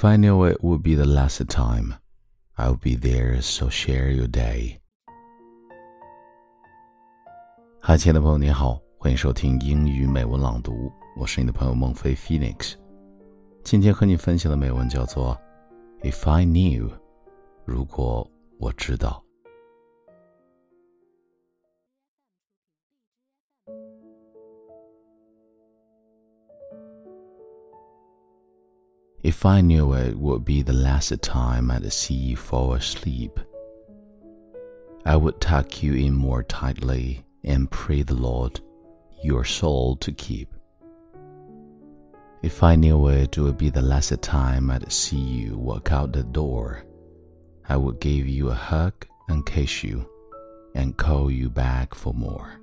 If I knew it would be the last time, I would be there, so share your day. 嗨，亲爱的朋友，你好，欢迎收听英语美文朗读，我是你的朋友孟飞 Phoenix。今天和你分享的美文叫做《If I Knew》，如果我知道。If I knew it would be the last time I'd see you fall asleep, I would tuck you in more tightly and pray the Lord your soul to keep. If I knew it would be the last time I'd see you walk out the door, I would give you a hug and kiss you and call you back for more.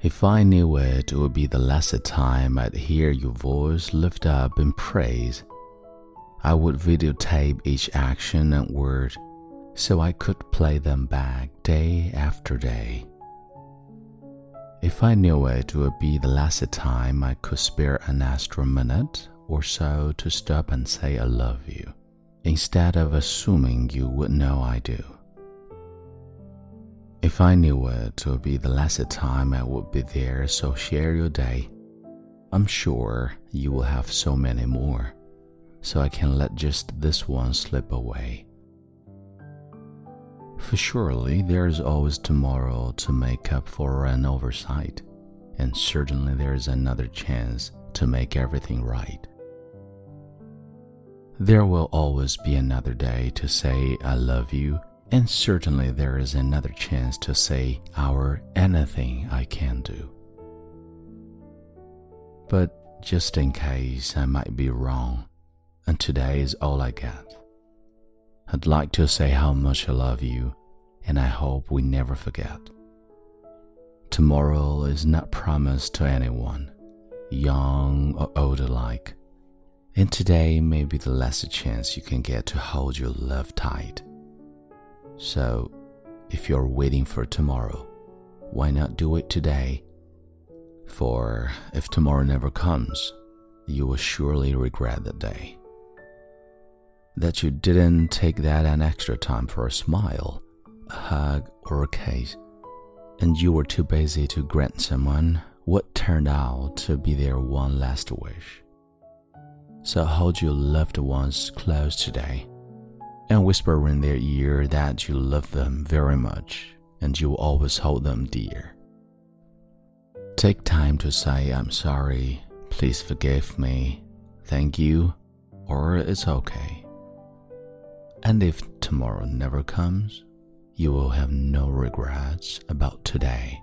If I knew it would be the last time I'd hear your voice lift up in praise, I would videotape each action and word so I could play them back day after day. If I knew it would be the last time I could spare an extra minute or so to stop and say I love you, instead of assuming you would know I do. If I knew it would be the last time I would be there, so share your day. I'm sure you will have so many more, so I can let just this one slip away. For surely there is always tomorrow to make up for an oversight, and certainly there is another chance to make everything right. There will always be another day to say I love you and certainly there is another chance to say our anything I can do. But just in case I might be wrong, and today is all I get, I'd like to say how much I love you, and I hope we never forget. Tomorrow is not promised to anyone, young or old alike, and today may be the last chance you can get to hold your love tight. So, if you're waiting for tomorrow, why not do it today? For if tomorrow never comes, you will surely regret the day. That you didn't take that an extra time for a smile, a hug, or a kiss, and you were too busy to grant someone what turned out to be their one last wish. So hold your loved ones close today and whisper in their ear that you love them very much and you will always hold them dear. Take time to say, I'm sorry, please forgive me, thank you, or it's okay. And if tomorrow never comes, you will have no regrets about today.